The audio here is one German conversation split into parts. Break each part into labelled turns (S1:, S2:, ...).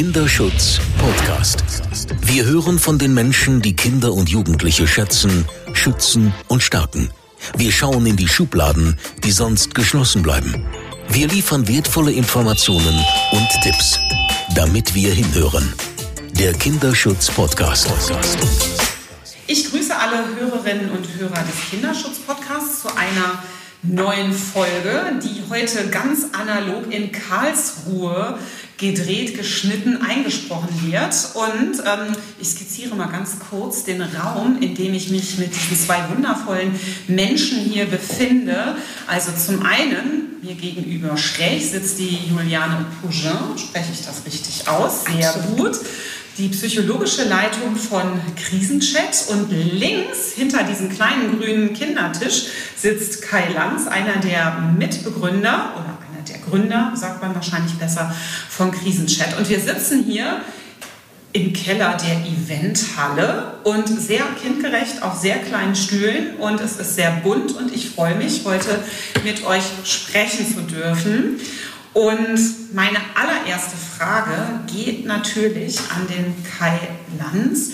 S1: Kinderschutz Podcast. Wir hören von den Menschen, die Kinder und Jugendliche schätzen, schützen und stärken. Wir schauen in die Schubladen, die sonst geschlossen bleiben. Wir liefern wertvolle Informationen und Tipps, damit wir hinhören. Der Kinderschutz Podcast.
S2: Ich grüße alle Hörerinnen und Hörer des Kinderschutz Podcasts zu einer neuen Folge, die heute ganz analog in Karlsruhe gedreht, geschnitten, eingesprochen wird. Und ähm, ich skizziere mal ganz kurz den Raum, in dem ich mich mit diesen zwei wundervollen Menschen hier befinde. Also zum einen, mir gegenüber schräg sitzt die Juliane Pougin, spreche ich das richtig aus? Sehr gut die psychologische Leitung von Krisenchat und links hinter diesem kleinen grünen Kindertisch sitzt Kai Lanz, einer der Mitbegründer oder der Gründer, sagt man wahrscheinlich besser, von Krisenchat. Und wir sitzen hier im Keller der Eventhalle und sehr kindgerecht auf sehr kleinen Stühlen und es ist sehr bunt und ich freue mich, heute mit euch sprechen zu dürfen. Und meine allererste Frage geht natürlich an den Kai Lanz.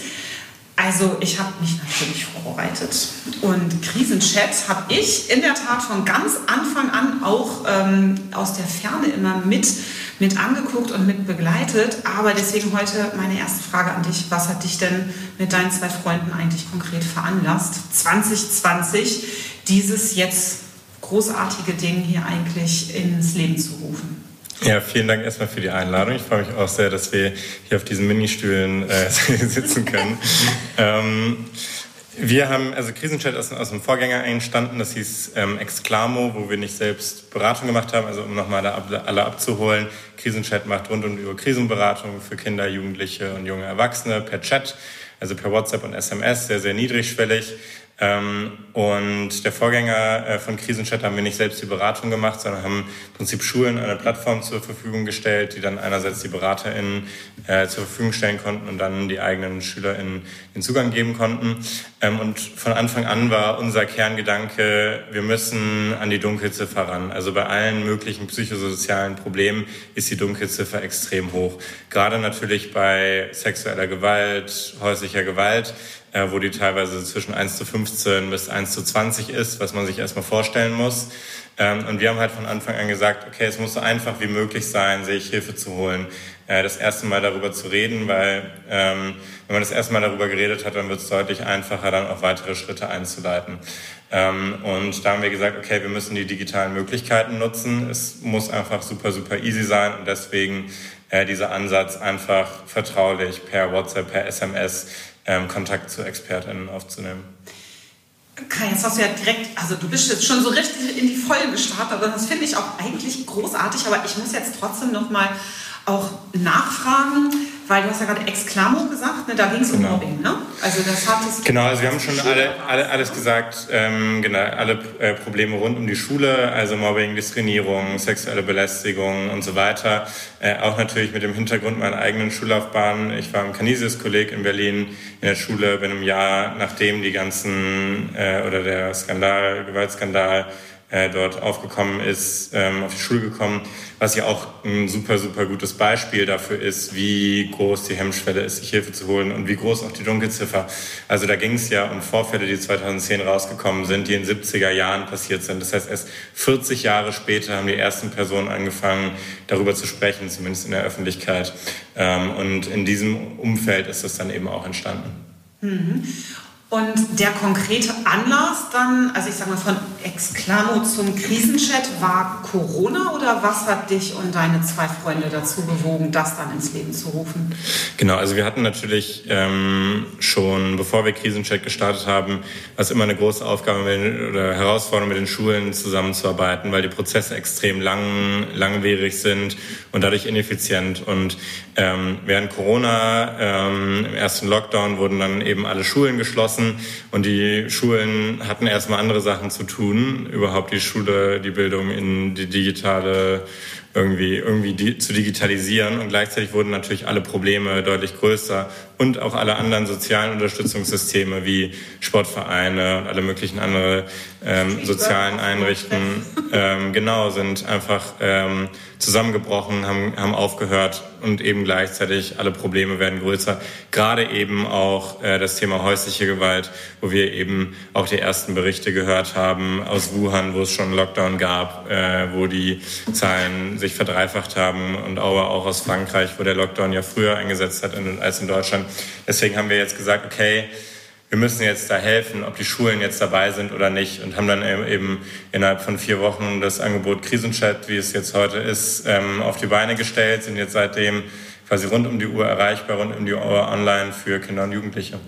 S2: Also ich habe mich natürlich vorbereitet und Krisenchat habe ich in der Tat von ganz Anfang an auch ähm, aus der Ferne immer mit, mit angeguckt und mit begleitet. Aber deswegen heute meine erste Frage an dich. Was hat dich denn mit deinen zwei Freunden eigentlich konkret veranlasst, 2020 dieses jetzt großartige Ding hier eigentlich ins Leben zu rufen.
S3: Ja, vielen Dank erstmal für die Einladung. Ich freue mich auch sehr, dass wir hier auf diesen Ministühlen äh, sitzen können. ähm, wir haben, also Krisenchat ist aus einem Vorgänger entstanden, das hieß ähm, Exclamo, wo wir nicht selbst Beratung gemacht haben, also um nochmal alle abzuholen. Krisenchat macht rund und über Krisenberatung für Kinder, Jugendliche und junge Erwachsene per Chat, also per WhatsApp und SMS, sehr, sehr niedrigschwellig. Ähm, und der Vorgänger äh, von Krisenchat haben wir nicht selbst die Beratung gemacht, sondern haben im Prinzip Schulen eine Plattform zur Verfügung gestellt, die dann einerseits die BeraterInnen äh, zur Verfügung stellen konnten und dann die eigenen SchülerInnen den Zugang geben konnten. Ähm, und von Anfang an war unser Kerngedanke, wir müssen an die Dunkelziffer ran. Also bei allen möglichen psychosozialen Problemen ist die Dunkelziffer extrem hoch. Gerade natürlich bei sexueller Gewalt, häuslicher Gewalt äh, wo die teilweise zwischen 1 zu 15 bis 1 zu 20 ist, was man sich erstmal vorstellen muss. Ähm, und wir haben halt von Anfang an gesagt, okay, es muss so einfach wie möglich sein, sich Hilfe zu holen, äh, das erste Mal darüber zu reden, weil ähm, wenn man das erste Mal darüber geredet hat, dann wird es deutlich einfacher, dann auch weitere Schritte einzuleiten. Ähm, und da haben wir gesagt, okay, wir müssen die digitalen Möglichkeiten nutzen. Es muss einfach super, super easy sein und deswegen äh, dieser Ansatz einfach vertraulich per WhatsApp, per SMS ähm, Kontakt zu ExpertInnen aufzunehmen.
S2: Kai, jetzt hast du ja direkt, also du bist jetzt schon so richtig in die Vollen gestartet, aber das finde ich auch eigentlich großartig, aber ich muss jetzt trotzdem noch mal auch nachfragen, weil du hast ja gerade Exklamo gesagt, ne? da ging es genau. um Mobbing, ne?
S3: Also das hat es. Genau, also wir haben schon alle, alle, alles gesagt, ähm, genau, alle äh, Probleme rund um die Schule, also Mobbing, Diskriminierung, sexuelle Belästigung und so weiter. Äh, auch natürlich mit dem Hintergrund meiner eigenen Schullaufbahn. Ich war im Canisius-Kolleg in Berlin in der Schule, bin im Jahr, nachdem die ganzen äh, oder der Skandal, Gewaltskandal äh, dort aufgekommen ist, ähm, auf die Schule gekommen, was ja auch ein super, super gutes Beispiel dafür ist, wie groß die Hemmschwelle ist, sich Hilfe zu holen und wie groß auch die Dunkelziffer. Also da ging es ja um Vorfälle, die 2010 rausgekommen sind, die in 70er Jahren passiert sind. Das heißt, erst 40 Jahre später haben die ersten Personen angefangen, darüber zu sprechen, zumindest in der Öffentlichkeit. Ähm, und in diesem Umfeld ist das dann eben auch entstanden.
S2: Mhm. Und der konkrete Anlass dann, also ich sage mal von Exklamo zum Krisenchat, war Corona oder was hat dich und deine zwei Freunde dazu bewogen, das dann ins Leben zu rufen?
S3: Genau, also wir hatten natürlich ähm, schon, bevor wir Krisenchat gestartet haben, was immer eine große Aufgabe mit, oder Herausforderung mit den Schulen zusammenzuarbeiten, weil die Prozesse extrem lang, langwierig sind und dadurch ineffizient. Und ähm, während Corona ähm, im ersten Lockdown wurden dann eben alle Schulen geschlossen und die Schulen hatten erstmal andere Sachen zu tun, überhaupt die Schule, die Bildung in die digitale irgendwie, irgendwie die, zu digitalisieren. Und gleichzeitig wurden natürlich alle Probleme deutlich größer und auch alle anderen sozialen Unterstützungssysteme wie Sportvereine und alle möglichen anderen ähm, sozialen Einrichtungen ähm, genau sind einfach ähm, zusammengebrochen, haben, haben aufgehört und eben gleichzeitig alle Probleme werden größer. Gerade eben auch äh, das Thema häusliche Gewalt, wo wir eben auch die ersten Berichte gehört haben aus Wuhan, wo es schon einen Lockdown gab, äh, wo die Zahlen sich verdreifacht haben und aber auch aus Frankreich, wo der Lockdown ja früher eingesetzt hat als in Deutschland. Deswegen haben wir jetzt gesagt, okay, wir müssen jetzt da helfen, ob die Schulen jetzt dabei sind oder nicht und haben dann eben innerhalb von vier Wochen das Angebot Krisenchat, wie es jetzt heute ist, ähm, auf die Beine gestellt, sind jetzt seitdem quasi rund um die Uhr erreichbar, rund um die Uhr online für Kinder und Jugendliche.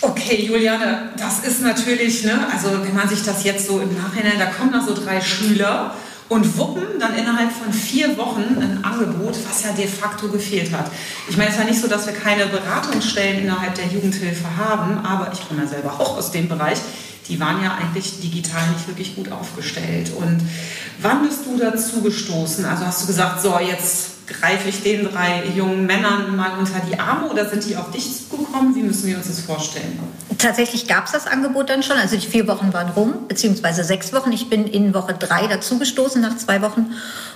S2: Okay, Juliane, das ist natürlich, ne, also wenn man sich das jetzt so im Nachhinein, da kommen noch so drei Schüler und wuppen dann innerhalb von vier Wochen ein Angebot, was ja de facto gefehlt hat. Ich meine, es ist ja nicht so, dass wir keine Beratungsstellen innerhalb der Jugendhilfe haben, aber ich komme ja selber auch aus dem Bereich. Die waren ja eigentlich digital nicht wirklich gut aufgestellt. Und wann bist du dazu gestoßen? Also hast du gesagt, so jetzt greife ich den drei jungen Männern mal unter die Arme oder sind die auf dich zugekommen? Wie müssen wir uns das vorstellen?
S4: Tatsächlich gab es das Angebot dann schon. Also die vier Wochen waren rum, beziehungsweise sechs Wochen. Ich bin in Woche drei dazugestoßen nach zwei Wochen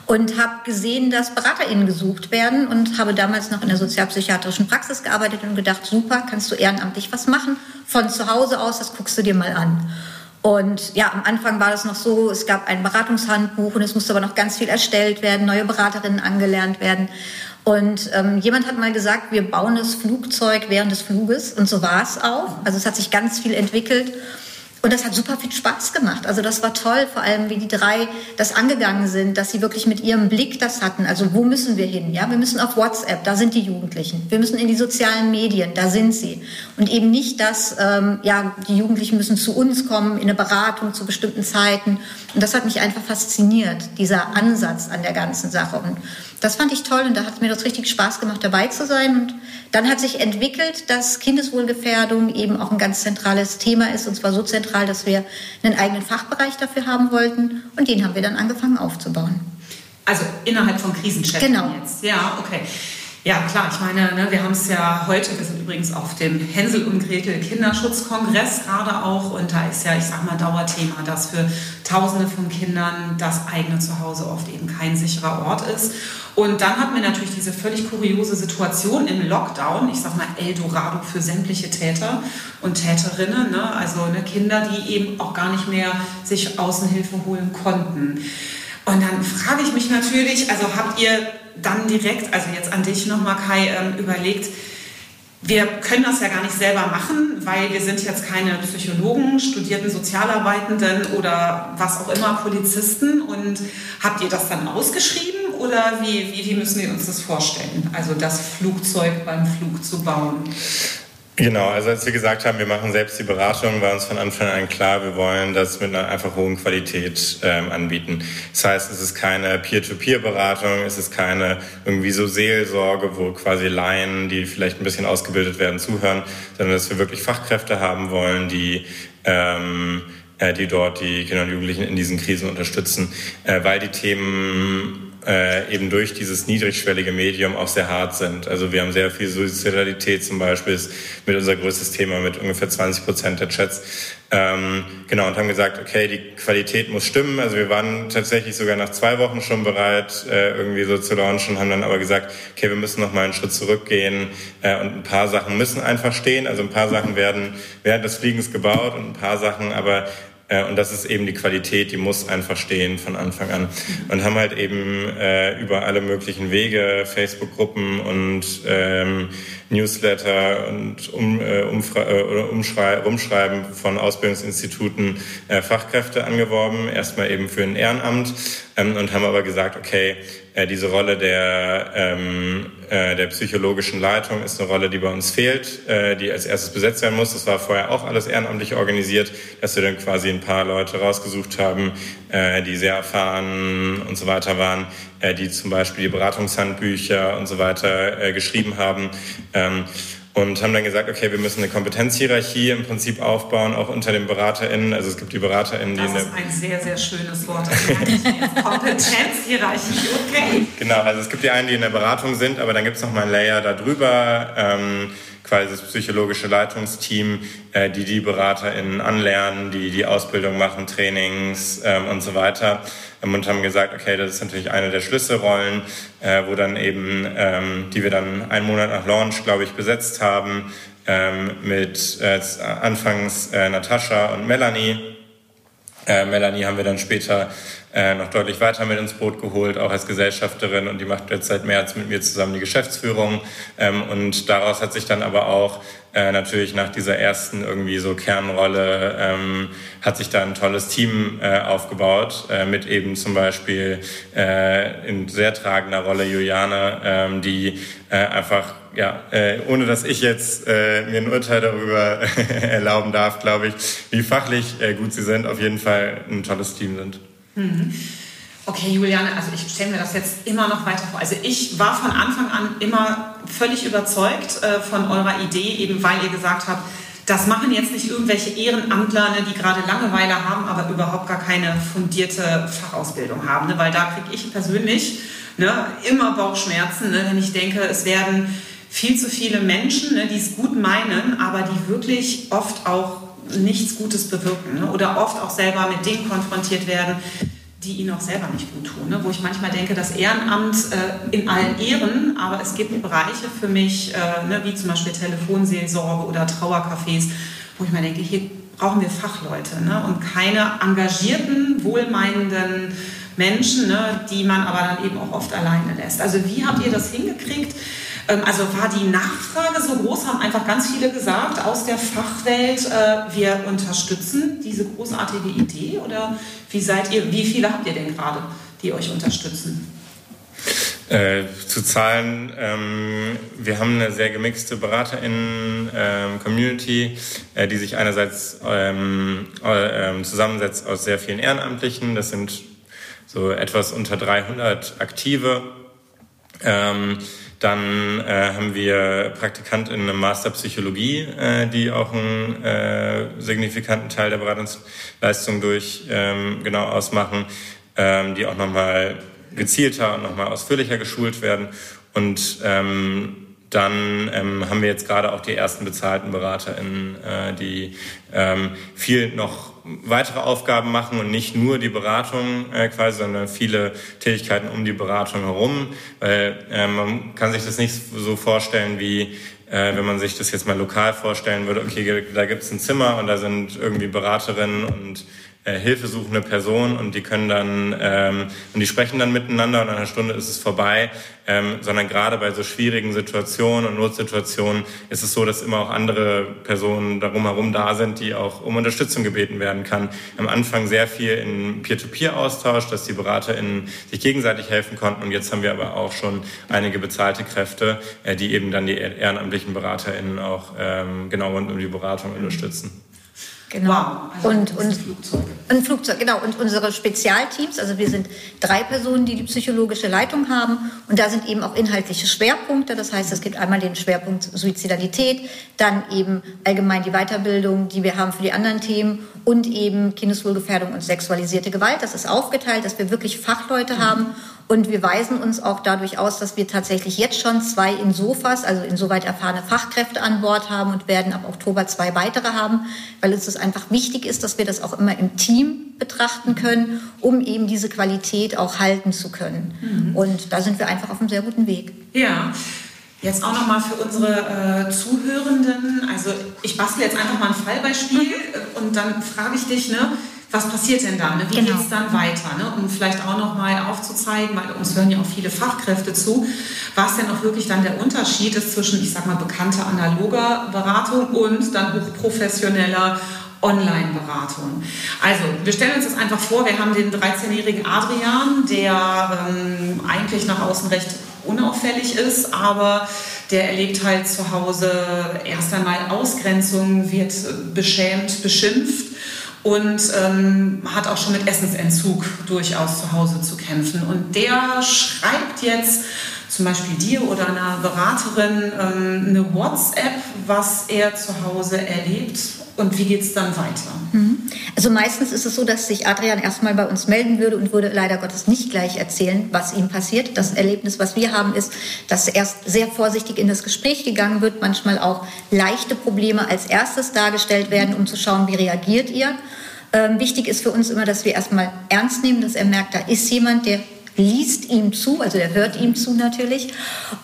S4: und habe gesehen, dass BeraterInnen gesucht werden und habe damals noch in der sozialpsychiatrischen Praxis gearbeitet und gedacht, super, kannst du ehrenamtlich was machen von zu Hause aus, das guckst du dir mal an. Und ja, am Anfang war das noch so, es gab ein Beratungshandbuch und es musste aber noch ganz viel erstellt werden, neue Beraterinnen angelernt werden. Und ähm, jemand hat mal gesagt, wir bauen das Flugzeug während des Fluges und so war es auch. Also es hat sich ganz viel entwickelt. Und das hat super viel Spaß gemacht. Also das war toll, vor allem wie die drei das angegangen sind, dass sie wirklich mit ihrem Blick das hatten. Also wo müssen wir hin? Ja, wir müssen auf WhatsApp, da sind die Jugendlichen. Wir müssen in die sozialen Medien, da sind sie. Und eben nicht, dass ähm, ja die Jugendlichen müssen zu uns kommen in eine Beratung zu bestimmten Zeiten. Und das hat mich einfach fasziniert, dieser Ansatz an der ganzen Sache. Und das fand ich toll und da hat mir das richtig Spaß gemacht, dabei zu sein. Und dann hat sich entwickelt, dass Kindeswohlgefährdung eben auch ein ganz zentrales Thema ist, und zwar so zentral, dass wir einen eigenen Fachbereich dafür haben wollten. Und den haben wir dann angefangen aufzubauen.
S2: Also innerhalb von Krisenstätten
S4: genau.
S2: jetzt. Ja, okay. Ja, klar, ich meine, ne, wir haben es ja heute, wir sind übrigens auf dem Hänsel und Gretel Kinderschutzkongress gerade auch und da ist ja, ich sag mal, Dauerthema, dass für Tausende von Kindern das eigene Zuhause oft eben kein sicherer Ort ist. Und dann hatten wir natürlich diese völlig kuriose Situation im Lockdown, ich sag mal Eldorado für sämtliche Täter und Täterinnen, ne? also ne, Kinder, die eben auch gar nicht mehr sich Außenhilfe holen konnten. Und dann frage ich mich natürlich, also habt ihr dann direkt, also jetzt an dich nochmal Kai, ähm, überlegt, wir können das ja gar nicht selber machen, weil wir sind jetzt keine Psychologen, studierten Sozialarbeitenden oder was auch immer, Polizisten. Und habt ihr das dann ausgeschrieben oder wie, wie, wie müssen wir uns das vorstellen? Also das Flugzeug beim Flug zu bauen?
S3: Genau, also als wir gesagt haben, wir machen selbst die Beratung, war uns von Anfang an klar, wir wollen das mit einer einfach hohen Qualität ähm, anbieten. Das heißt, es ist keine Peer-to-Peer-Beratung, es ist keine irgendwie so Seelsorge, wo quasi Laien, die vielleicht ein bisschen ausgebildet werden, zuhören, sondern dass wir wirklich Fachkräfte haben wollen, die ähm, äh, die dort die Kinder und Jugendlichen in diesen Krisen unterstützen, äh, weil die Themen äh, eben durch dieses niedrigschwellige Medium auch sehr hart sind. Also wir haben sehr viel Suizidalität zum Beispiel, ist mit unser größtes Thema mit ungefähr 20 Prozent der Chats. Ähm, genau, und haben gesagt, okay, die Qualität muss stimmen. Also wir waren tatsächlich sogar nach zwei Wochen schon bereit, äh, irgendwie so zu launchen, haben dann aber gesagt, okay, wir müssen noch mal einen Schritt zurückgehen äh, und ein paar Sachen müssen einfach stehen. Also ein paar Sachen werden während des Fliegens gebaut und ein paar Sachen aber und das ist eben die Qualität, die muss einfach stehen von Anfang an. Und haben halt eben äh, über alle möglichen Wege, Facebook-Gruppen und ähm, Newsletter und um, äh, äh, oder Umschreiben von Ausbildungsinstituten äh, Fachkräfte angeworben, erstmal eben für ein Ehrenamt ähm, und haben aber gesagt, okay, äh, diese Rolle der, ähm, äh, der psychologischen Leitung ist eine Rolle, die bei uns fehlt, äh, die als erstes besetzt werden muss. Das war vorher auch alles ehrenamtlich organisiert, dass wir dann quasi ein paar Leute rausgesucht haben, äh, die sehr erfahren und so weiter waren, äh, die zum Beispiel die Beratungshandbücher und so weiter äh, geschrieben haben. Ähm, und haben dann gesagt, okay, wir müssen eine Kompetenzhierarchie im Prinzip aufbauen, auch unter den BeraterInnen. Also es gibt die BeraterInnen, die...
S2: Das ist ein sehr, sehr schönes Wort. Kompetenzhierarchie, okay.
S3: Genau, also es gibt die einen, die in der Beratung sind, aber dann gibt es noch mal ein Layer darüber, ähm, quasi das psychologische Leitungsteam, äh, die die BeraterInnen anlernen, die die Ausbildung machen, Trainings ähm, und so weiter und haben gesagt, okay, das ist natürlich eine der Schlüsselrollen, äh, wo dann eben, ähm, die wir dann einen Monat nach Launch, glaube ich, besetzt haben, ähm, mit äh, anfangs äh, Natascha und Melanie. Äh, Melanie haben wir dann später äh, noch deutlich weiter mit ins Boot geholt, auch als Gesellschafterin und die macht jetzt seit März mit mir zusammen die Geschäftsführung. Ähm, und daraus hat sich dann aber auch äh, natürlich nach dieser ersten irgendwie so Kernrolle ähm, hat sich da ein tolles Team äh, aufgebaut, äh, mit eben zum Beispiel äh, in sehr tragender Rolle Juliane, ähm, die äh, einfach ja, äh, ohne dass ich jetzt äh, mir ein Urteil darüber erlauben darf, glaube ich, wie fachlich äh, gut sie sind, auf jeden Fall ein tolles Team sind.
S2: Mhm. Okay, Juliane, also ich stelle mir das jetzt immer noch weiter vor. Also ich war von Anfang an immer völlig überzeugt äh, von eurer Idee, eben weil ihr gesagt habt, das machen jetzt nicht irgendwelche Ehrenamtler, ne, die gerade Langeweile haben, aber überhaupt gar keine fundierte Fachausbildung haben. Ne? Weil da kriege ich persönlich ne, immer Bauchschmerzen, ne, wenn ich denke, es werden viel zu viele Menschen, ne, die es gut meinen, aber die wirklich oft auch nichts Gutes bewirken ne? oder oft auch selber mit Dingen konfrontiert werden, die ihnen auch selber nicht gut tun. Ne? Wo ich manchmal denke, das Ehrenamt äh, in allen Ehren, aber es gibt Bereiche für mich, äh, ne, wie zum Beispiel Telefonseelsorge oder Trauercafés, wo ich mir denke, hier brauchen wir Fachleute ne? und keine engagierten, wohlmeinenden Menschen, ne, die man aber dann eben auch oft alleine lässt. Also wie habt ihr das hingekriegt? Ähm, also war die Nachfrage so groß, haben einfach ganz viele gesagt aus der Fachwelt, äh, wir unterstützen diese großartige Idee oder wie seid ihr, wie viele habt ihr denn gerade, die euch unterstützen?
S3: Äh, zu Zahlen, ähm, wir haben eine sehr gemixte BeraterInnen-Community, ähm, äh, die sich einerseits ähm, äh, zusammensetzt aus sehr vielen Ehrenamtlichen, das sind so etwas unter 300 Aktive. Ähm, dann äh, haben wir Praktikantinnen im Master Psychologie, äh, die auch einen äh, signifikanten Teil der Beratungsleistung durch ähm, genau ausmachen, ähm, die auch nochmal gezielter und nochmal ausführlicher geschult werden. Und ähm, dann ähm, haben wir jetzt gerade auch die ersten bezahlten BeraterInnen, äh, die ähm, viel noch weitere Aufgaben machen und nicht nur die Beratung äh, quasi, sondern viele Tätigkeiten um die Beratung herum. Weil äh, man kann sich das nicht so vorstellen wie äh, wenn man sich das jetzt mal lokal vorstellen würde, okay, da gibt es ein Zimmer und da sind irgendwie Beraterinnen und äh, hilfesuchende Person und die können dann ähm, und die sprechen dann miteinander und in einer Stunde ist es vorbei, ähm, sondern gerade bei so schwierigen Situationen und Notsituationen ist es so, dass immer auch andere Personen darum herum da sind, die auch um Unterstützung gebeten werden kann. Am Anfang sehr viel in Peer-to-Peer-Austausch, dass die BeraterInnen sich gegenseitig helfen konnten und jetzt haben wir aber auch schon einige bezahlte Kräfte, äh, die eben dann die ehrenamtlichen BeraterInnen auch ähm, genau rund um die Beratung unterstützen.
S4: Genau. Wow. Also und, und, Flugzeug. ein Flugzeug, genau. Und unsere Spezialteams, also wir sind drei Personen, die die psychologische Leitung haben. Und da sind eben auch inhaltliche Schwerpunkte. Das heißt, es gibt einmal den Schwerpunkt Suizidalität, dann eben allgemein die Weiterbildung, die wir haben für die anderen Themen und eben Kindeswohlgefährdung und sexualisierte Gewalt. Das ist aufgeteilt, dass wir wirklich Fachleute mhm. haben und wir weisen uns auch dadurch aus, dass wir tatsächlich jetzt schon zwei Insofas, also insoweit erfahrene Fachkräfte an Bord haben und werden ab Oktober zwei weitere haben, weil uns das einfach wichtig ist, dass wir das auch immer im Team betrachten können, um eben diese Qualität auch halten zu können. Mhm. Und da sind wir einfach auf einem sehr guten Weg.
S2: Ja. Jetzt auch nochmal für unsere äh, Zuhörenden. Also ich bastle jetzt einfach mal ein Fallbeispiel mhm. und dann frage ich dich, ne, was passiert denn dann? Ne? Wie genau. geht es dann weiter? Ne? Um vielleicht auch nochmal aufzuzeigen, weil uns hören ja auch viele Fachkräfte zu, was denn auch wirklich dann der Unterschied ist zwischen, ich sag mal, bekannter analoger Beratung und dann hochprofessioneller Online-Beratung. Also, wir stellen uns das einfach vor, wir haben den 13-jährigen Adrian, der ähm, eigentlich nach außen recht unauffällig ist, aber der erlebt halt zu Hause erst einmal Ausgrenzung, wird beschämt, beschimpft und ähm, hat auch schon mit Essensentzug durchaus zu Hause zu kämpfen. Und der schreibt jetzt zum Beispiel dir oder einer Beraterin ähm, eine WhatsApp, was er zu Hause erlebt und wie geht es dann weiter?
S4: Mhm. Also meistens ist es so, dass sich Adrian erstmal bei uns melden würde und würde leider Gottes nicht gleich erzählen, was ihm passiert. Das Erlebnis, was wir haben, ist, dass erst sehr vorsichtig in das Gespräch gegangen wird, manchmal auch leichte Probleme als erstes dargestellt werden, um zu schauen, wie reagiert ihr. Ähm, wichtig ist für uns immer, dass wir erstmal ernst nehmen, dass er merkt, da ist jemand, der liest ihm zu, also er hört ihm zu natürlich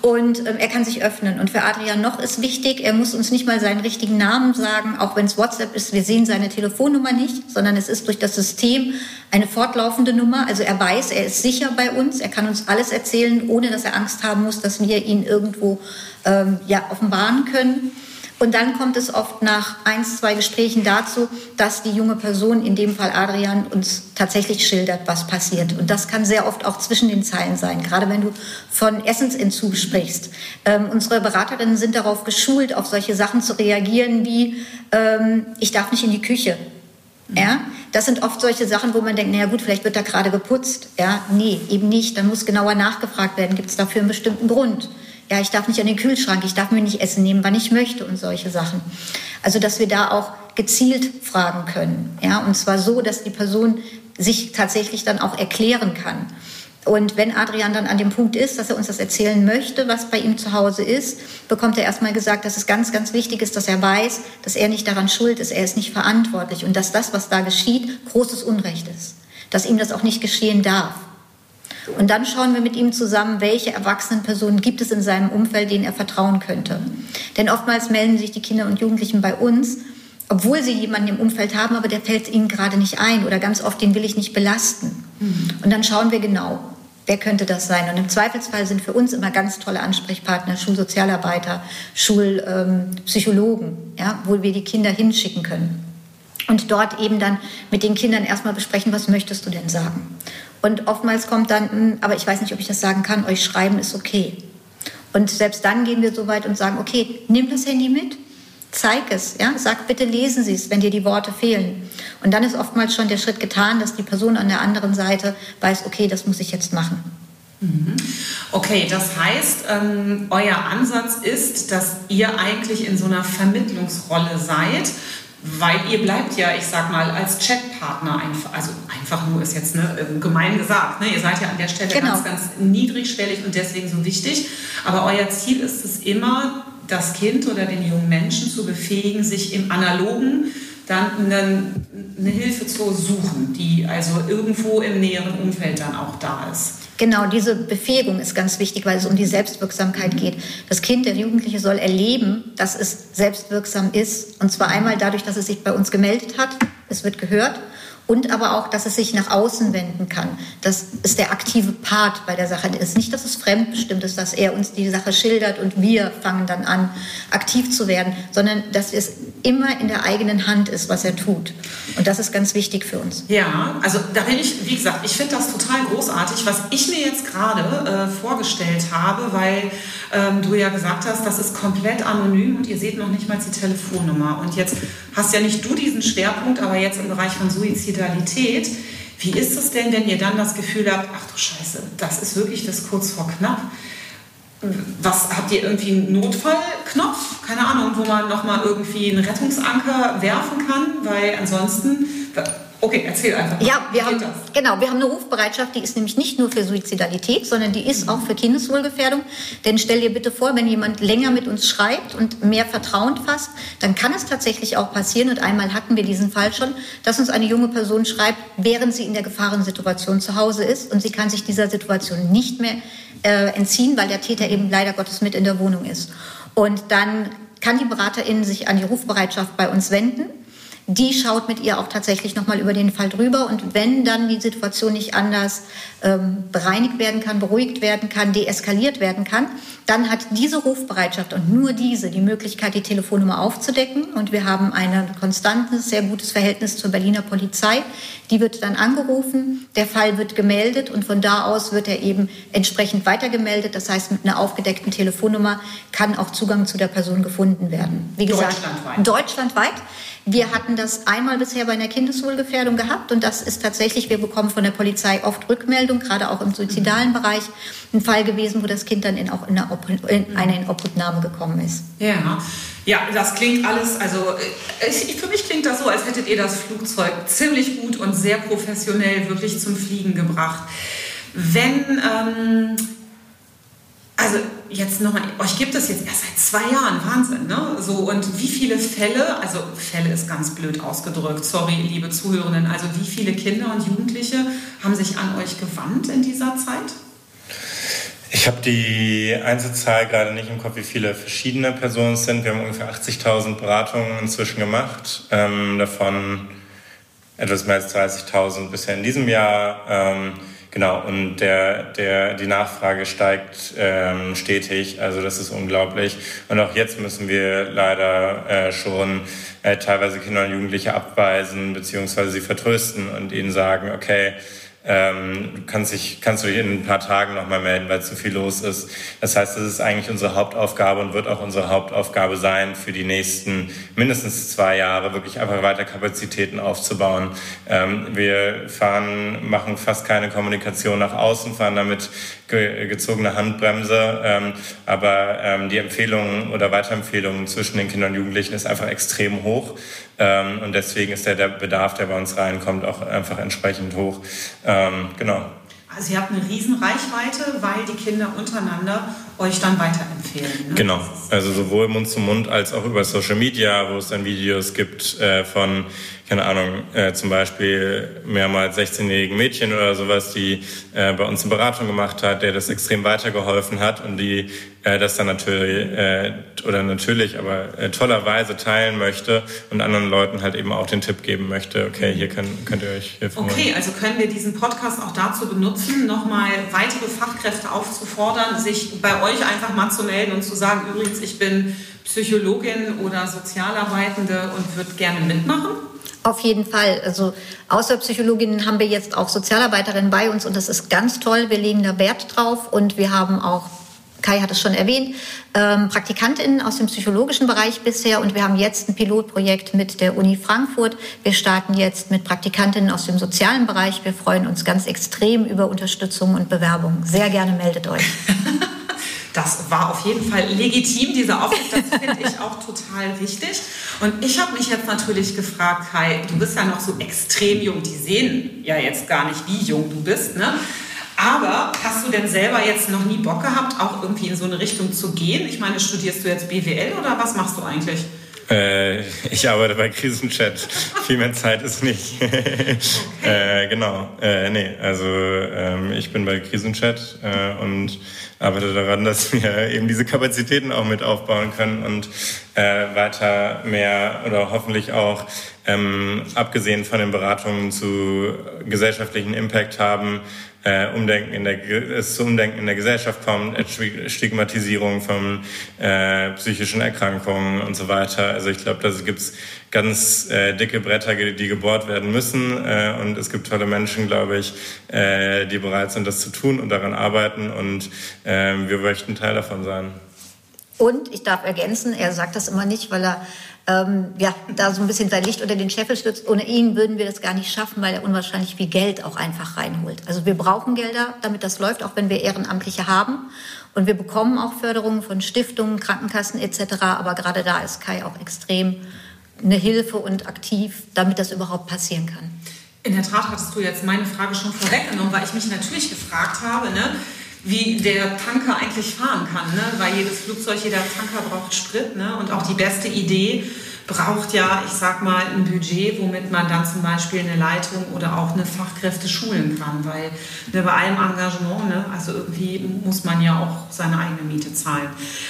S4: und ähm, er kann sich öffnen. Und für Adrian noch ist wichtig, er muss uns nicht mal seinen richtigen Namen sagen, auch wenn es WhatsApp ist, wir sehen seine Telefonnummer nicht, sondern es ist durch das System eine fortlaufende Nummer. Also er weiß, er ist sicher bei uns, er kann uns alles erzählen, ohne dass er Angst haben muss, dass wir ihn irgendwo ähm, ja, offenbaren können. Und dann kommt es oft nach ein, zwei Gesprächen dazu, dass die junge Person, in dem Fall Adrian, uns tatsächlich schildert, was passiert. Und das kann sehr oft auch zwischen den Zeilen sein, gerade wenn du von Essensentzug sprichst. Ähm, unsere Beraterinnen sind darauf geschult, auf solche Sachen zu reagieren wie, ähm, ich darf nicht in die Küche. Ja, das sind oft solche Sachen, wo man denkt, naja gut, vielleicht wird da gerade geputzt. Ja, nee, eben nicht. Dann muss genauer nachgefragt werden, gibt es dafür einen bestimmten Grund ja, ich darf nicht an den Kühlschrank, ich darf mir nicht Essen nehmen, wann ich möchte und solche Sachen. Also, dass wir da auch gezielt fragen können. Ja, und zwar so, dass die Person sich tatsächlich dann auch erklären kann. Und wenn Adrian dann an dem Punkt ist, dass er uns das erzählen möchte, was bei ihm zu Hause ist, bekommt er erstmal gesagt, dass es ganz, ganz wichtig ist, dass er weiß, dass er nicht daran schuld ist, er ist nicht verantwortlich und dass das, was da geschieht, großes Unrecht ist. Dass ihm das auch nicht geschehen darf. Und dann schauen wir mit ihm zusammen, welche erwachsenen Personen gibt es in seinem Umfeld, denen er vertrauen könnte. Denn oftmals melden sich die Kinder und Jugendlichen bei uns, obwohl sie jemanden im Umfeld haben, aber der fällt ihnen gerade nicht ein oder ganz oft, den will ich nicht belasten. Und dann schauen wir genau, wer könnte das sein. Und im Zweifelsfall sind für uns immer ganz tolle Ansprechpartner, Schulsozialarbeiter, Schulpsychologen, ähm, ja, wo wir die Kinder hinschicken können. Und dort eben dann mit den Kindern erstmal besprechen, was möchtest du denn sagen? Und oftmals kommt dann, hm, aber ich weiß nicht, ob ich das sagen kann, euch schreiben ist okay. Und selbst dann gehen wir so weit und sagen, okay, nimm das Handy mit, zeig es, ja, sag bitte lesen Sie es, wenn dir die Worte fehlen. Und dann ist oftmals schon der Schritt getan, dass die Person an der anderen Seite weiß, okay, das muss ich jetzt machen.
S2: Mhm. Okay, das heißt, ähm, euer Ansatz ist, dass ihr eigentlich in so einer Vermittlungsrolle seid weil ihr bleibt ja, ich sag mal, als Chatpartner einfach, also einfach nur ist jetzt ne, ähm, gemein gesagt, ne? ihr seid ja an der Stelle genau. ganz, ganz niedrigschwellig und deswegen so wichtig. Aber euer Ziel ist es immer, das Kind oder den jungen Menschen zu befähigen, sich im analogen dann eine, eine Hilfe zu suchen, die also irgendwo im näheren Umfeld dann auch da ist.
S4: Genau, diese Befähigung ist ganz wichtig, weil es um die Selbstwirksamkeit geht. Das Kind, der Jugendliche soll erleben, dass es selbstwirksam ist. Und zwar einmal dadurch, dass es sich bei uns gemeldet hat, es wird gehört und aber auch, dass es sich nach außen wenden kann. Das ist der aktive Part bei der Sache. Es ist nicht, dass es fremdbestimmt ist, dass er uns die Sache schildert und wir fangen dann an, aktiv zu werden, sondern dass es immer in der eigenen Hand ist, was er tut. Und das ist ganz wichtig für uns.
S2: Ja, also da bin ich, wie gesagt, ich finde das total großartig, was ich mir jetzt gerade äh, vorgestellt habe, weil ähm, du ja gesagt hast, das ist komplett anonym und ihr seht noch nicht mal die Telefonnummer. Und jetzt hast ja nicht du diesen Schwerpunkt, aber jetzt im Bereich von Suizid Suizidalität. Wie ist es denn, wenn ihr dann das Gefühl habt, ach du Scheiße, das ist wirklich das kurz vor knapp? Was habt ihr irgendwie einen Notfallknopf? Keine Ahnung, wo man nochmal irgendwie einen Rettungsanker werfen kann, weil ansonsten Okay, erzähl einfach. Mal.
S4: Ja, wir haben, genau, wir haben eine Rufbereitschaft, die ist nämlich nicht nur für Suizidalität, sondern die ist auch für Kindeswohlgefährdung. Denn stell dir bitte vor, wenn jemand länger mit uns schreibt und mehr Vertrauen fasst, dann kann es tatsächlich auch passieren, und einmal hatten wir diesen Fall schon, dass uns eine junge Person schreibt, während sie in der Gefahrensituation zu Hause ist und sie kann sich dieser Situation nicht mehr äh, entziehen, weil der Täter eben leider Gottes mit in der Wohnung ist. Und dann kann die Beraterin sich an die Rufbereitschaft bei uns wenden die schaut mit ihr auch tatsächlich nochmal über den Fall drüber. Und wenn dann die Situation nicht anders ähm, bereinigt werden kann, beruhigt werden kann, deeskaliert werden kann, dann hat diese Rufbereitschaft und nur diese die Möglichkeit, die Telefonnummer aufzudecken. Und wir haben ein konstantes, sehr gutes Verhältnis zur Berliner Polizei. Die wird dann angerufen, der Fall wird gemeldet und von da aus wird er eben entsprechend weitergemeldet. Das heißt, mit einer aufgedeckten Telefonnummer kann auch Zugang zu der Person gefunden werden.
S2: Wie gesagt, deutschlandweit.
S4: Deutschlandweit. Wir hatten das einmal bisher bei einer Kindeswohlgefährdung gehabt und das ist tatsächlich, wir bekommen von der Polizei oft Rückmeldung, gerade auch im suizidalen Bereich, ein Fall gewesen, wo das Kind dann in, auch in, eine, in eine Inobhutnahme gekommen ist.
S2: Ja. Ja, das klingt alles, also äh, für mich klingt das so, als hättet ihr das Flugzeug ziemlich gut und sehr professionell wirklich zum Fliegen gebracht. Wenn, ähm, also jetzt nochmal, euch gibt es jetzt erst seit zwei Jahren, Wahnsinn, ne? So, und wie viele Fälle, also Fälle ist ganz blöd ausgedrückt, sorry, liebe Zuhörenden, also wie viele Kinder und Jugendliche haben sich an euch gewandt in dieser Zeit?
S3: Ich habe die Einzelzahl gerade nicht im Kopf, wie viele verschiedene Personen es sind. Wir haben ungefähr 80.000 Beratungen inzwischen gemacht, ähm, davon etwas mehr als 30.000 bisher in diesem Jahr. Ähm, Genau, und der, der, die Nachfrage steigt ähm, stetig, also das ist unglaublich. Und auch jetzt müssen wir leider äh, schon äh, teilweise Kinder und Jugendliche abweisen, beziehungsweise sie vertrösten und ihnen sagen, okay, ähm, kannst, dich, kannst du dich in ein paar Tagen nochmal melden, weil zu viel los ist. Das heißt, das ist eigentlich unsere Hauptaufgabe und wird auch unsere Hauptaufgabe sein, für die nächsten mindestens zwei Jahre wirklich einfach weiter Kapazitäten aufzubauen. Ähm, wir fahren, machen fast keine Kommunikation nach außen, fahren damit ge gezogene Handbremse. Ähm, aber ähm, die Empfehlungen oder Weiterempfehlungen zwischen den Kindern und Jugendlichen ist einfach extrem hoch. Ähm, und deswegen ist der, der Bedarf, der bei uns reinkommt, auch einfach entsprechend hoch. Ähm, genau.
S2: Also ihr habt eine Riesenreichweite, weil die Kinder untereinander euch dann weiterempfehlen.
S3: Ne? Genau, also sowohl Mund zu Mund als auch über Social Media, wo es dann Videos gibt äh, von, keine Ahnung, äh, zum Beispiel mehrmals 16-jährigen Mädchen oder sowas, die äh, bei uns eine Beratung gemacht hat, der das extrem weitergeholfen hat und die äh, das dann natürlich, äh, oder natürlich, aber äh, tollerweise teilen möchte und anderen Leuten halt eben auch den Tipp geben möchte, okay, hier könnt, könnt ihr euch Hilfe
S2: Okay, also können wir diesen Podcast auch dazu benutzen, nochmal weitere Fachkräfte aufzufordern, sich bei euch einfach mal zu melden und zu sagen, übrigens, ich bin Psychologin oder Sozialarbeitende und würde gerne mitmachen?
S4: Auf jeden Fall. Also außer Psychologinnen haben wir jetzt auch Sozialarbeiterinnen bei uns und das ist ganz toll. Wir legen da Wert drauf und wir haben auch Kai hat es schon erwähnt, ähm, Praktikantinnen aus dem psychologischen Bereich bisher und wir haben jetzt ein Pilotprojekt mit der Uni Frankfurt. Wir starten jetzt mit Praktikantinnen aus dem sozialen Bereich. Wir freuen uns ganz extrem über Unterstützung und Bewerbung. Sehr gerne meldet euch.
S2: Das war auf jeden Fall legitim, dieser Aufruf. Das finde ich auch total wichtig. Und ich habe mich jetzt natürlich gefragt, Kai, du bist ja noch so extrem jung. Die sehen ja jetzt gar nicht, wie jung du bist. Ne? Aber hast du denn selber jetzt noch nie Bock gehabt, auch irgendwie in so eine Richtung zu gehen? Ich meine, studierst du jetzt BWL oder was machst du eigentlich?
S3: Äh, ich arbeite bei Krisenchat. Viel mehr Zeit ist nicht. äh, genau. Äh, nee, also ähm, ich bin bei Krisenchat äh, und arbeite daran, dass wir eben diese Kapazitäten auch mit aufbauen können und äh, weiter mehr oder hoffentlich auch ähm, abgesehen von den Beratungen zu gesellschaftlichen Impact haben, äh, Umdenken in der, es zu Umdenken in der Gesellschaft kommt, Stigmatisierung von äh, psychischen Erkrankungen und so weiter. Also ich glaube, da gibt es ganz äh, dicke Bretter, die gebohrt werden müssen. Äh, und es gibt tolle Menschen, glaube ich, äh, die bereit sind, das zu tun und daran arbeiten. Und äh, wir möchten Teil davon sein.
S4: Und ich darf ergänzen, er sagt das immer nicht, weil er ähm, ja, da so ein bisschen sein Licht unter den Scheffel stützt. Ohne ihn würden wir das gar nicht schaffen, weil er unwahrscheinlich viel Geld auch einfach reinholt. Also wir brauchen Gelder, damit das läuft, auch wenn wir Ehrenamtliche haben. Und wir bekommen auch Förderungen von Stiftungen, Krankenkassen etc. Aber gerade da ist Kai auch extrem eine Hilfe und aktiv, damit das überhaupt passieren kann.
S2: In der Tat hattest du jetzt meine Frage schon vorweggenommen, weil ich mich natürlich gefragt habe, ne, wie der Tanker eigentlich fahren kann, ne? weil jedes Flugzeug, jeder Tanker braucht Sprit ne? und auch die beste Idee braucht ja, ich sag mal, ein Budget, womit man dann zum Beispiel eine Leitung oder auch eine Fachkräfte schulen kann, weil ne, bei allem Engagement, ne, also irgendwie muss man ja auch seine eigene Miete zahlen.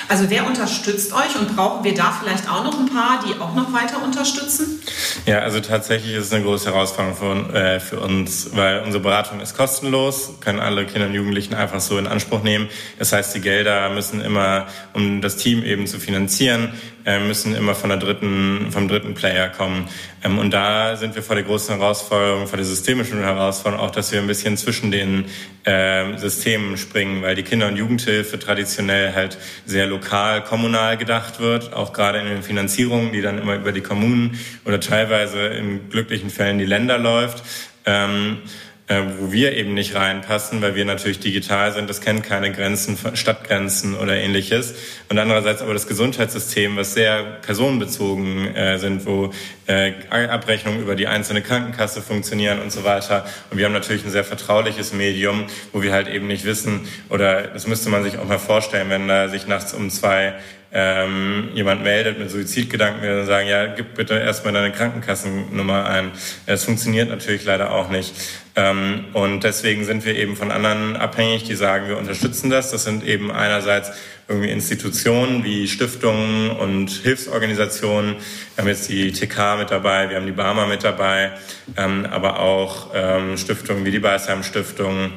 S2: Also wer unterstützt euch und brauchen wir da vielleicht auch noch ein paar, die auch noch weiter unterstützen?
S3: Ja, also tatsächlich ist es eine große Herausforderung für, äh, für uns, weil unsere Beratung ist kostenlos, können alle Kinder und Jugendlichen einfach so in in Anspruch nehmen. Das heißt, die Gelder müssen immer, um das Team eben zu finanzieren, äh, müssen immer von der dritten, vom dritten Player kommen. Ähm, und da sind wir vor der großen Herausforderung, vor der systemischen Herausforderung auch, dass wir ein bisschen zwischen den äh, Systemen springen, weil die Kinder- und Jugendhilfe traditionell halt sehr lokal, kommunal gedacht wird, auch gerade in den Finanzierungen, die dann immer über die Kommunen oder teilweise in glücklichen Fällen die Länder läuft. Ähm, äh, wo wir eben nicht reinpassen, weil wir natürlich digital sind. Das kennt keine Grenzen, Stadtgrenzen oder ähnliches. Und andererseits aber das Gesundheitssystem, was sehr personenbezogen äh, sind, wo äh, Abrechnungen über die einzelne Krankenkasse funktionieren und so weiter. Und wir haben natürlich ein sehr vertrauliches Medium, wo wir halt eben nicht wissen, oder das müsste man sich auch mal vorstellen, wenn da sich nachts um zwei ähm, jemand meldet mit Suizidgedanken, wir dann sagen, ja, gib bitte erstmal deine Krankenkassennummer ein. Es funktioniert natürlich leider auch nicht. Ähm, und deswegen sind wir eben von anderen abhängig, die sagen, wir unterstützen das. Das sind eben einerseits irgendwie Institutionen wie Stiftungen und Hilfsorganisationen. Wir haben jetzt die TK mit dabei, wir haben die Barmer mit dabei, ähm, aber auch ähm, Stiftungen wie die Beisheim Stiftung,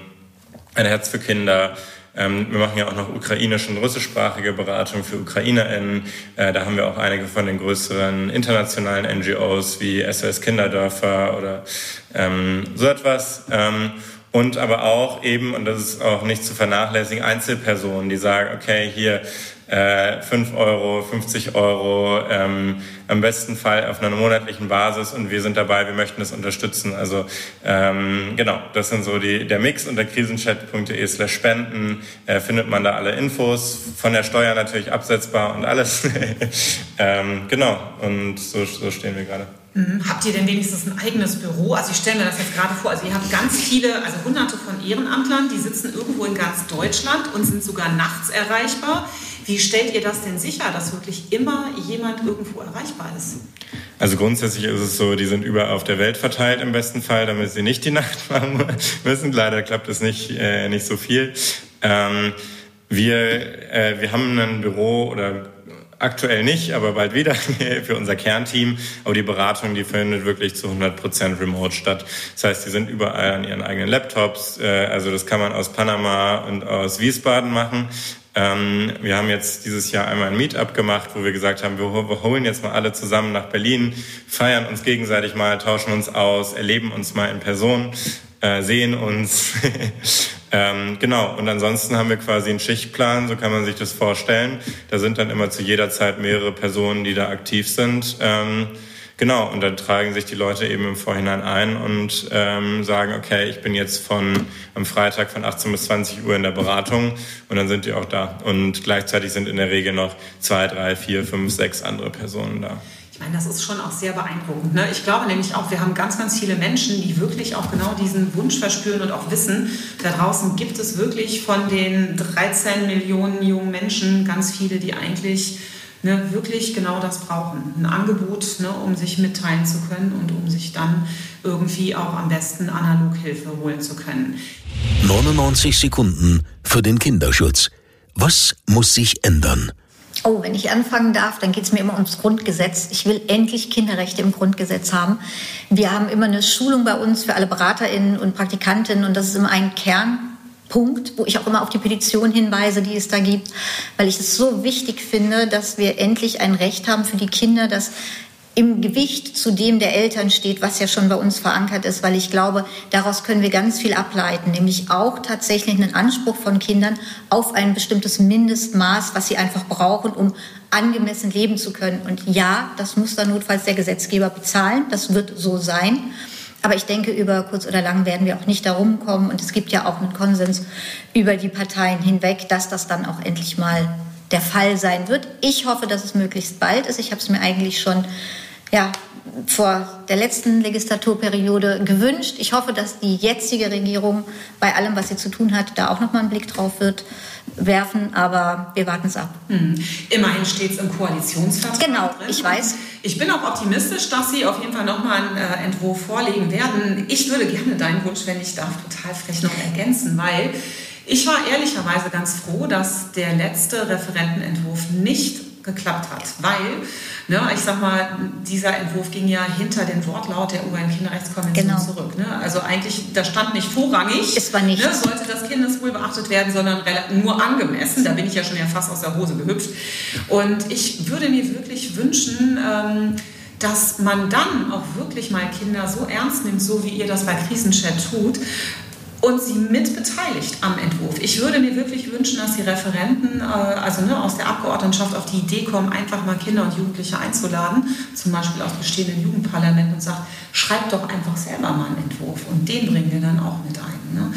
S3: ein Herz für Kinder, ähm, wir machen ja auch noch ukrainische und russischsprachige Beratung für UkrainerInnen. Äh, da haben wir auch einige von den größeren internationalen NGOs wie SOS Kinderdörfer oder ähm, so etwas. Ähm, und aber auch eben, und das ist auch nicht zu vernachlässigen, Einzelpersonen, die sagen, okay, hier äh, 5 Euro, 50 Euro, ähm, am besten Fall auf einer monatlichen Basis und wir sind dabei, wir möchten das unterstützen. Also ähm, genau, das sind so die, der Mix unter krisenchat.de slash spenden äh, findet man da alle Infos, von der Steuer natürlich absetzbar und alles. ähm, genau, und so, so stehen wir gerade.
S2: Mhm. Habt ihr denn wenigstens ein eigenes Büro? Also ich stelle mir das jetzt gerade vor, also ihr habt ganz viele, also hunderte von Ehrenamtlern, die sitzen irgendwo in ganz Deutschland und sind sogar nachts erreichbar. Wie stellt ihr das denn sicher, dass wirklich immer jemand irgendwo erreichbar ist?
S3: Also grundsätzlich ist es so, die sind überall auf der Welt verteilt im besten Fall, damit sie nicht die Nacht machen müssen. Leider klappt es nicht, äh, nicht so viel. Ähm, wir, äh, wir haben ein Büro oder Aktuell nicht, aber bald wieder für unser Kernteam. Aber die Beratung, die findet wirklich zu 100 Prozent remote statt. Das heißt, die sind überall an ihren eigenen Laptops. Äh, also das kann man aus Panama und aus Wiesbaden machen. Ähm, wir haben jetzt dieses Jahr einmal ein Meetup gemacht, wo wir gesagt haben, wir, holen jetzt mal alle zusammen nach Berlin, feiern uns gegenseitig mal, tauschen uns aus, erleben uns mal in Person, äh, sehen uns. ähm, genau, und ansonsten haben wir quasi einen Schichtplan, so kann man sich das vorstellen. Da sind dann immer zu jeder Zeit mehrere Personen, die da aktiv sind. Ähm, Genau, und dann tragen sich die Leute eben im Vorhinein ein und ähm, sagen, okay, ich bin jetzt von am Freitag von 18 bis 20 Uhr in der Beratung und dann sind die auch da. Und gleichzeitig sind in der Regel noch zwei, drei, vier, fünf, sechs andere Personen da.
S2: Ich meine, das ist schon auch sehr beeindruckend. Ne? Ich glaube nämlich auch, wir haben ganz, ganz viele Menschen, die wirklich auch genau diesen Wunsch verspüren und auch wissen, da draußen gibt es wirklich von den 13 Millionen jungen Menschen ganz viele, die eigentlich ne, wirklich genau das brauchen. Ein Angebot, ne, um sich mitteilen zu können und um sich dann irgendwie auch am besten Analoghilfe holen zu können.
S1: 99 Sekunden für den Kinderschutz. Was muss sich ändern?
S4: Oh, wenn ich anfangen darf, dann geht es mir immer ums Grundgesetz. Ich will endlich Kinderrechte im Grundgesetz haben. Wir haben immer eine Schulung bei uns für alle BeraterInnen und Praktikantinnen und das ist immer ein Kern Punkt, wo ich auch immer auf die Petition hinweise, die es da gibt, weil ich es so wichtig finde, dass wir endlich ein Recht haben für die Kinder, das im Gewicht zu dem der Eltern steht, was ja schon bei uns verankert ist, weil ich glaube, daraus können wir ganz viel ableiten, nämlich auch tatsächlich einen Anspruch von Kindern auf ein bestimmtes Mindestmaß, was sie einfach brauchen, um angemessen leben zu können. Und ja, das muss dann notfalls der Gesetzgeber bezahlen, das wird so sein. Aber ich denke, über kurz oder lang werden wir auch nicht darum kommen. Und es gibt ja auch einen Konsens über die Parteien hinweg, dass das dann auch endlich mal der Fall sein wird. Ich hoffe, dass es möglichst bald ist. Ich habe es mir eigentlich schon ja, vor der letzten Legislaturperiode gewünscht. Ich hoffe, dass die jetzige Regierung bei allem, was sie zu tun hat, da auch noch mal einen Blick drauf wird werfen, aber wir warten es ab.
S2: Hm. Immerhin steht es im Koalitionsvertrag.
S4: Genau, drin. ich weiß.
S2: Ich bin auch optimistisch, dass Sie auf jeden Fall nochmal einen äh, Entwurf vorlegen werden. Ich würde gerne deinen Wunsch, wenn ich darf, total frech noch ergänzen, weil ich war ehrlicherweise ganz froh, dass der letzte Referentenentwurf nicht geklappt hat. Weil, ne, ich sag mal, dieser Entwurf ging ja hinter den Wortlaut der UN-Kinderrechtskonvention genau. zurück. Ne? Also eigentlich, da stand nicht vorrangig,
S4: es war nicht.
S2: Ne, sollte das Kindeswohl beachtet werden, sondern nur angemessen. Da bin ich ja schon ja fast aus der Hose gehüpft. Und ich würde mir wirklich wünschen, ähm, dass man dann auch wirklich mal Kinder so ernst nimmt, so wie ihr das bei Krisenchat tut, und sie mit beteiligt am Entwurf. Ich würde mir wirklich wünschen, dass die Referenten, äh, also ne, aus der Abgeordnetenschaft auf die Idee kommen, einfach mal Kinder und Jugendliche einzuladen, zum Beispiel aus bestehenden Jugendparlamenten und sagt, schreibt doch einfach selber mal einen Entwurf und den bringen wir dann auch mit ein. Ne?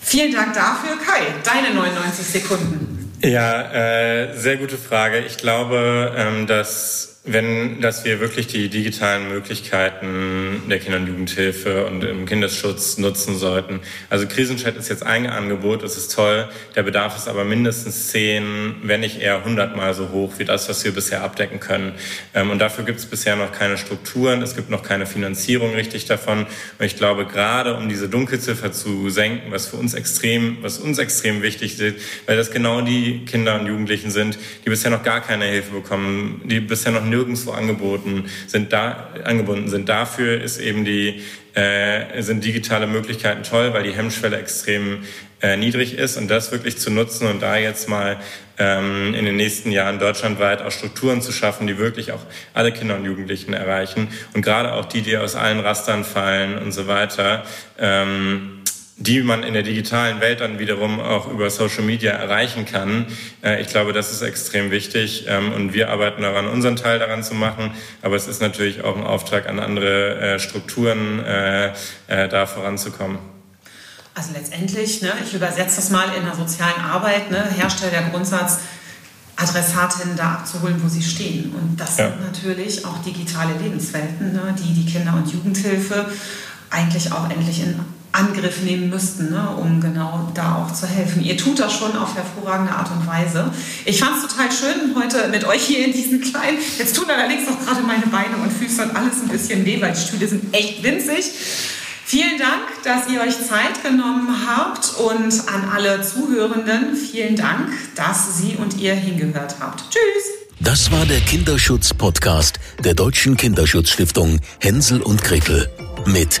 S2: Vielen Dank dafür. Kai, deine 99 Sekunden.
S3: Ja, äh, sehr gute Frage. Ich glaube, ähm, dass wenn, dass wir wirklich die digitalen Möglichkeiten der Kinder- und Jugendhilfe und im Kindesschutz nutzen sollten. Also Krisenchat ist jetzt ein Angebot, das ist toll. Der Bedarf ist aber mindestens zehn, wenn nicht eher hundertmal so hoch wie das, was wir bisher abdecken können. Ähm, und dafür gibt es bisher noch keine Strukturen, es gibt noch keine Finanzierung richtig davon. Und ich glaube, gerade um diese Dunkelziffer zu senken, was für uns extrem, was uns extrem wichtig ist, weil das genau die Kinder und Jugendlichen sind, die bisher noch gar keine Hilfe bekommen, die bisher noch nirgendwo angeboten sind, da, angebunden sind. Dafür ist eben die, äh, sind digitale Möglichkeiten toll, weil die Hemmschwelle extrem äh, niedrig ist und das wirklich zu nutzen und da jetzt mal ähm, in den nächsten Jahren deutschlandweit auch Strukturen zu schaffen, die wirklich auch alle Kinder und Jugendlichen erreichen und gerade auch die, die aus allen Rastern fallen und so weiter. Ähm, die man in der digitalen Welt dann wiederum auch über Social Media erreichen kann. Äh, ich glaube, das ist extrem wichtig ähm, und wir arbeiten daran, unseren Teil daran zu machen. Aber es ist natürlich auch ein Auftrag an andere äh, Strukturen, äh, da voranzukommen.
S2: Also letztendlich, ne, ich übersetze das mal in der sozialen Arbeit, ne, herrscht ja der Grundsatz, Adressatinnen da abzuholen, wo sie stehen. Und das ja. sind natürlich auch digitale Lebenswelten, ne, die die Kinder- und Jugendhilfe eigentlich auch endlich in Angriff nehmen müssten, ne, um genau da auch zu helfen. Ihr tut das schon auf hervorragende Art und Weise. Ich fand es total schön heute mit euch hier in diesen kleinen, jetzt tun allerdings auch gerade meine Beine und Füße und alles ein bisschen weh, weil die Stühle sind echt winzig. Vielen Dank, dass ihr euch Zeit genommen habt und an alle Zuhörenden vielen Dank, dass Sie und ihr hingehört habt. Tschüss!
S1: Das war der Kinderschutz-Podcast der Deutschen Kinderschutzstiftung Hänsel und Gretel mit